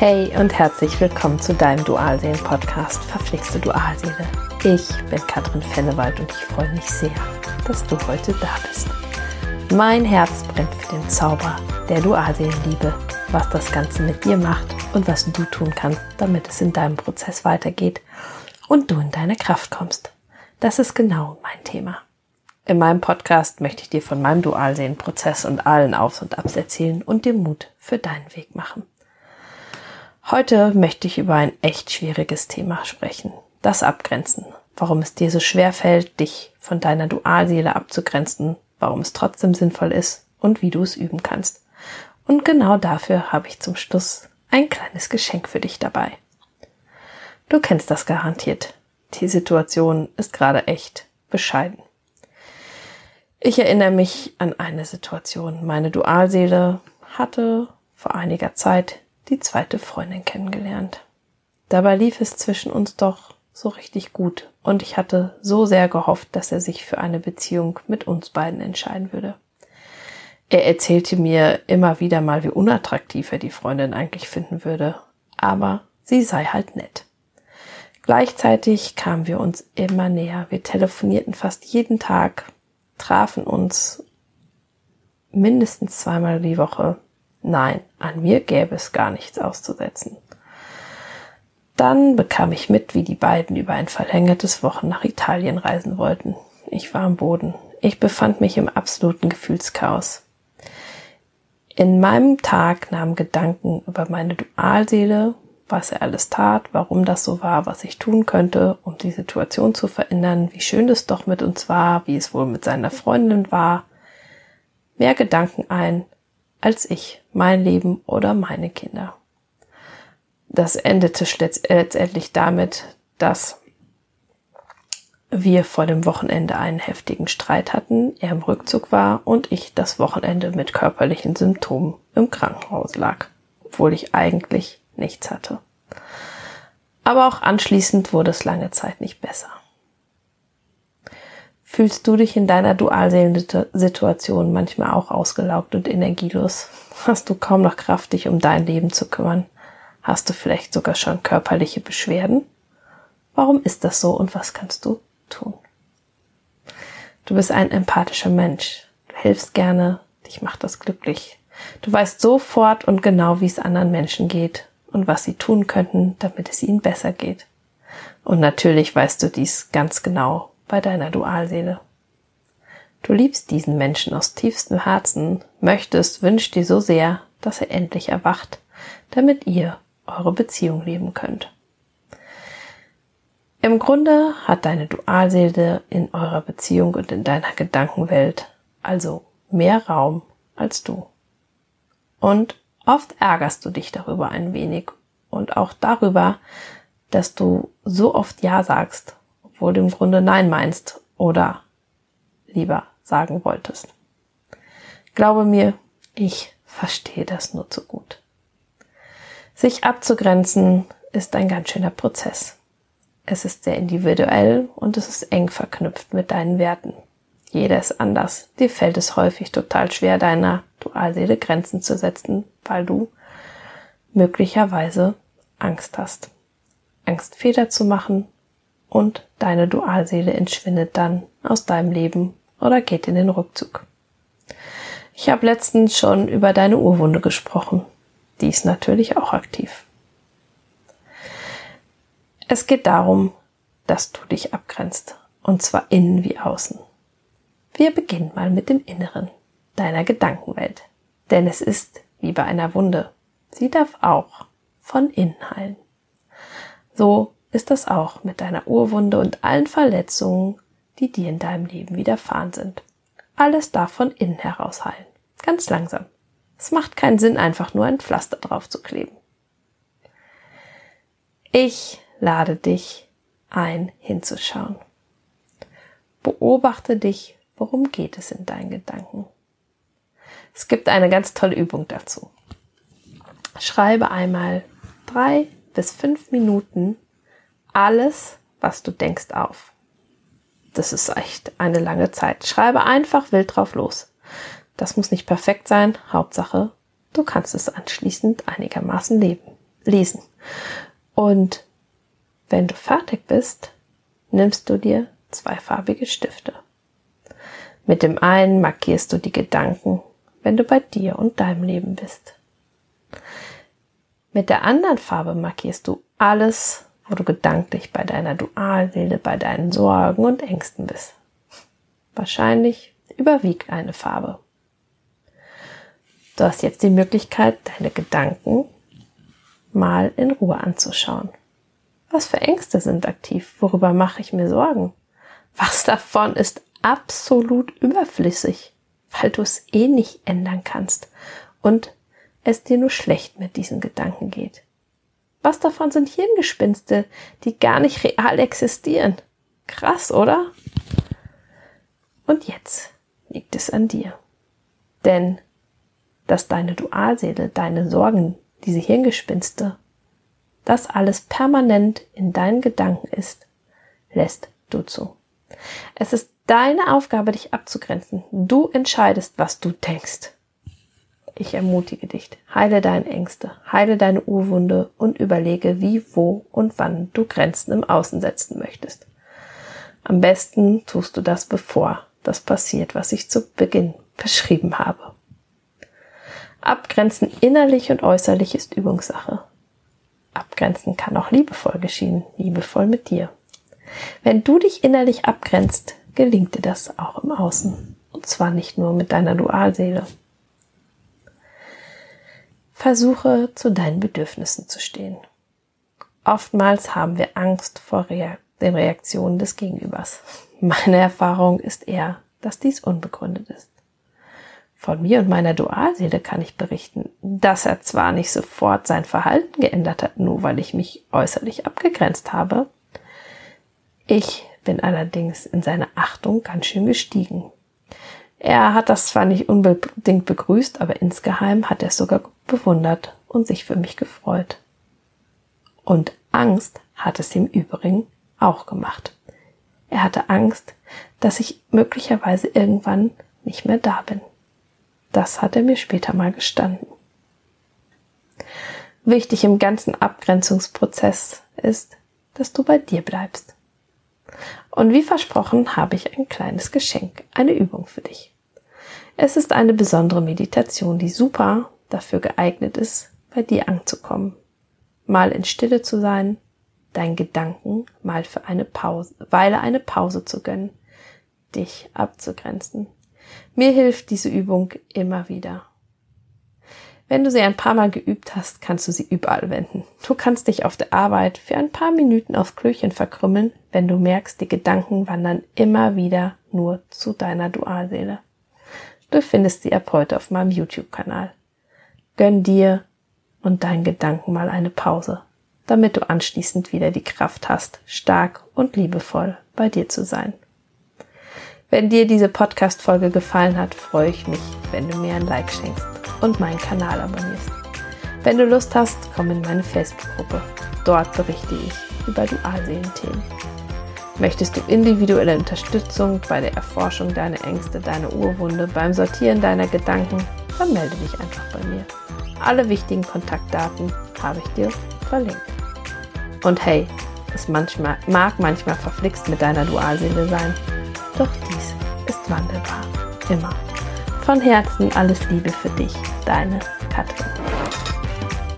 Hey und herzlich willkommen zu deinem Dualseelen-Podcast Verpflichte Dualseele. Ich bin Katrin Fennewald und ich freue mich sehr, dass du heute da bist. Mein Herz brennt für den Zauber der Dualseelenliebe, was das Ganze mit dir macht und was du tun kannst, damit es in deinem Prozess weitergeht und du in deine Kraft kommst. Das ist genau mein Thema. In meinem Podcast möchte ich dir von meinem Dualseelenprozess und allen Aufs und Abs erzählen und dir Mut für deinen Weg machen. Heute möchte ich über ein echt schwieriges Thema sprechen. Das Abgrenzen. Warum es dir so schwer fällt, dich von deiner Dualseele abzugrenzen, warum es trotzdem sinnvoll ist und wie du es üben kannst. Und genau dafür habe ich zum Schluss ein kleines Geschenk für dich dabei. Du kennst das garantiert. Die Situation ist gerade echt bescheiden. Ich erinnere mich an eine Situation. Meine Dualseele hatte vor einiger Zeit die zweite Freundin kennengelernt. Dabei lief es zwischen uns doch so richtig gut und ich hatte so sehr gehofft, dass er sich für eine Beziehung mit uns beiden entscheiden würde. Er erzählte mir immer wieder mal, wie unattraktiv er die Freundin eigentlich finden würde, aber sie sei halt nett. Gleichzeitig kamen wir uns immer näher. Wir telefonierten fast jeden Tag, trafen uns mindestens zweimal die Woche Nein, an mir gäbe es gar nichts auszusetzen. Dann bekam ich mit, wie die beiden über ein verlängertes Wochen nach Italien reisen wollten. Ich war am Boden. Ich befand mich im absoluten Gefühlschaos. In meinem Tag nahmen Gedanken über meine Dualseele, was er alles tat, warum das so war, was ich tun könnte, um die Situation zu verändern, wie schön es doch mit uns war, wie es wohl mit seiner Freundin war, mehr Gedanken ein, als ich, mein Leben oder meine Kinder. Das endete letztendlich damit, dass wir vor dem Wochenende einen heftigen Streit hatten, er im Rückzug war und ich das Wochenende mit körperlichen Symptomen im Krankenhaus lag, obwohl ich eigentlich nichts hatte. Aber auch anschließend wurde es lange Zeit nicht besser. Fühlst du dich in deiner Dualseelensituation manchmal auch ausgelaugt und energielos? Hast du kaum noch Kraft, dich um dein Leben zu kümmern? Hast du vielleicht sogar schon körperliche Beschwerden? Warum ist das so und was kannst du tun? Du bist ein empathischer Mensch. Du hilfst gerne, dich macht das glücklich. Du weißt sofort und genau, wie es anderen Menschen geht und was sie tun könnten, damit es ihnen besser geht. Und natürlich weißt du dies ganz genau bei deiner Dualseele. Du liebst diesen Menschen aus tiefstem Herzen, möchtest, wünschst dir so sehr, dass er endlich erwacht, damit ihr eure Beziehung leben könnt. Im Grunde hat deine Dualseele in eurer Beziehung und in deiner Gedankenwelt also mehr Raum als du. Und oft ärgerst du dich darüber ein wenig und auch darüber, dass du so oft Ja sagst obwohl du im Grunde Nein meinst oder lieber sagen wolltest. Glaube mir, ich verstehe das nur zu gut. Sich abzugrenzen ist ein ganz schöner Prozess. Es ist sehr individuell und es ist eng verknüpft mit deinen Werten. Jeder ist anders. Dir fällt es häufig total schwer, deiner Dualseele Grenzen zu setzen, weil du möglicherweise Angst hast. Angst Fehler zu machen und deine Dualseele entschwindet dann aus deinem Leben oder geht in den Rückzug. Ich habe letztens schon über deine Urwunde gesprochen. Die ist natürlich auch aktiv. Es geht darum, dass du dich abgrenzt, und zwar innen wie außen. Wir beginnen mal mit dem Inneren, deiner Gedankenwelt, denn es ist wie bei einer Wunde. Sie darf auch von innen heilen. So ist das auch mit deiner Urwunde und allen Verletzungen, die dir in deinem Leben widerfahren sind. Alles darf von innen heraus heilen. Ganz langsam. Es macht keinen Sinn, einfach nur ein Pflaster drauf zu kleben. Ich lade dich ein, hinzuschauen. Beobachte dich, worum geht es in deinen Gedanken. Es gibt eine ganz tolle Übung dazu. Schreibe einmal drei bis fünf Minuten alles, was du denkst, auf. Das ist echt eine lange Zeit. Schreibe einfach wild drauf los. Das muss nicht perfekt sein. Hauptsache, du kannst es anschließend einigermaßen leben. lesen. Und wenn du fertig bist, nimmst du dir zweifarbige Stifte. Mit dem einen markierst du die Gedanken, wenn du bei dir und deinem Leben bist. Mit der anderen Farbe markierst du alles, wo du gedanklich bei deiner Dualseele, bei deinen Sorgen und Ängsten bist. Wahrscheinlich überwiegt eine Farbe. Du hast jetzt die Möglichkeit, deine Gedanken mal in Ruhe anzuschauen. Was für Ängste sind aktiv? Worüber mache ich mir Sorgen? Was davon ist absolut überflüssig, weil du es eh nicht ändern kannst und es dir nur schlecht mit diesen Gedanken geht. Was davon sind Hirngespinste, die gar nicht real existieren? Krass, oder? Und jetzt liegt es an dir. Denn dass deine Dualseele, deine Sorgen, diese Hirngespinste, das alles permanent in deinen Gedanken ist, lässt du zu. Es ist deine Aufgabe, dich abzugrenzen. Du entscheidest, was du denkst. Ich ermutige dich, heile deine Ängste, heile deine Urwunde und überlege, wie, wo und wann du Grenzen im Außen setzen möchtest. Am besten tust du das, bevor das passiert, was ich zu Beginn beschrieben habe. Abgrenzen innerlich und äußerlich ist Übungssache. Abgrenzen kann auch liebevoll geschehen, liebevoll mit dir. Wenn du dich innerlich abgrenzt, gelingt dir das auch im Außen. Und zwar nicht nur mit deiner Dualseele. Versuche zu deinen Bedürfnissen zu stehen. Oftmals haben wir Angst vor den Reaktionen des Gegenübers. Meine Erfahrung ist eher, dass dies unbegründet ist. Von mir und meiner Dualseele kann ich berichten, dass er zwar nicht sofort sein Verhalten geändert hat, nur weil ich mich äußerlich abgegrenzt habe. Ich bin allerdings in seiner Achtung ganz schön gestiegen. Er hat das zwar nicht unbedingt begrüßt, aber insgeheim hat er es sogar bewundert und sich für mich gefreut. Und Angst hat es im Übrigen auch gemacht. Er hatte Angst, dass ich möglicherweise irgendwann nicht mehr da bin. Das hat er mir später mal gestanden. Wichtig im ganzen Abgrenzungsprozess ist, dass du bei dir bleibst. Und wie versprochen habe ich ein kleines Geschenk, eine Übung für dich. Es ist eine besondere Meditation, die super dafür geeignet ist, bei dir anzukommen. Mal in Stille zu sein, deinen Gedanken mal für eine Pause, Weile eine Pause zu gönnen, dich abzugrenzen. Mir hilft diese Übung immer wieder. Wenn du sie ein paar Mal geübt hast, kannst du sie überall wenden. Du kannst dich auf der Arbeit für ein paar Minuten aufs Klöchen verkrümmeln, wenn du merkst, die Gedanken wandern immer wieder nur zu deiner Dualseele. Du findest sie ab heute auf meinem YouTube-Kanal. Gönn dir und deinen Gedanken mal eine Pause, damit du anschließend wieder die Kraft hast, stark und liebevoll bei dir zu sein. Wenn dir diese Podcast-Folge gefallen hat, freue ich mich, wenn du mir ein Like schenkst und meinen Kanal abonnierst. Wenn du Lust hast, komm in meine Facebook-Gruppe. Dort berichte ich über Dualseelen-Themen. Möchtest du individuelle Unterstützung bei der Erforschung deiner Ängste, deiner Urwunde, beim Sortieren deiner Gedanken, dann melde dich einfach bei mir. Alle wichtigen Kontaktdaten habe ich dir verlinkt. Und hey, es manchmal, mag manchmal verflixt mit deiner Dualseele sein, doch dies ist wandelbar. Immer. Von Herzen alles Liebe für dich, deine Katrin.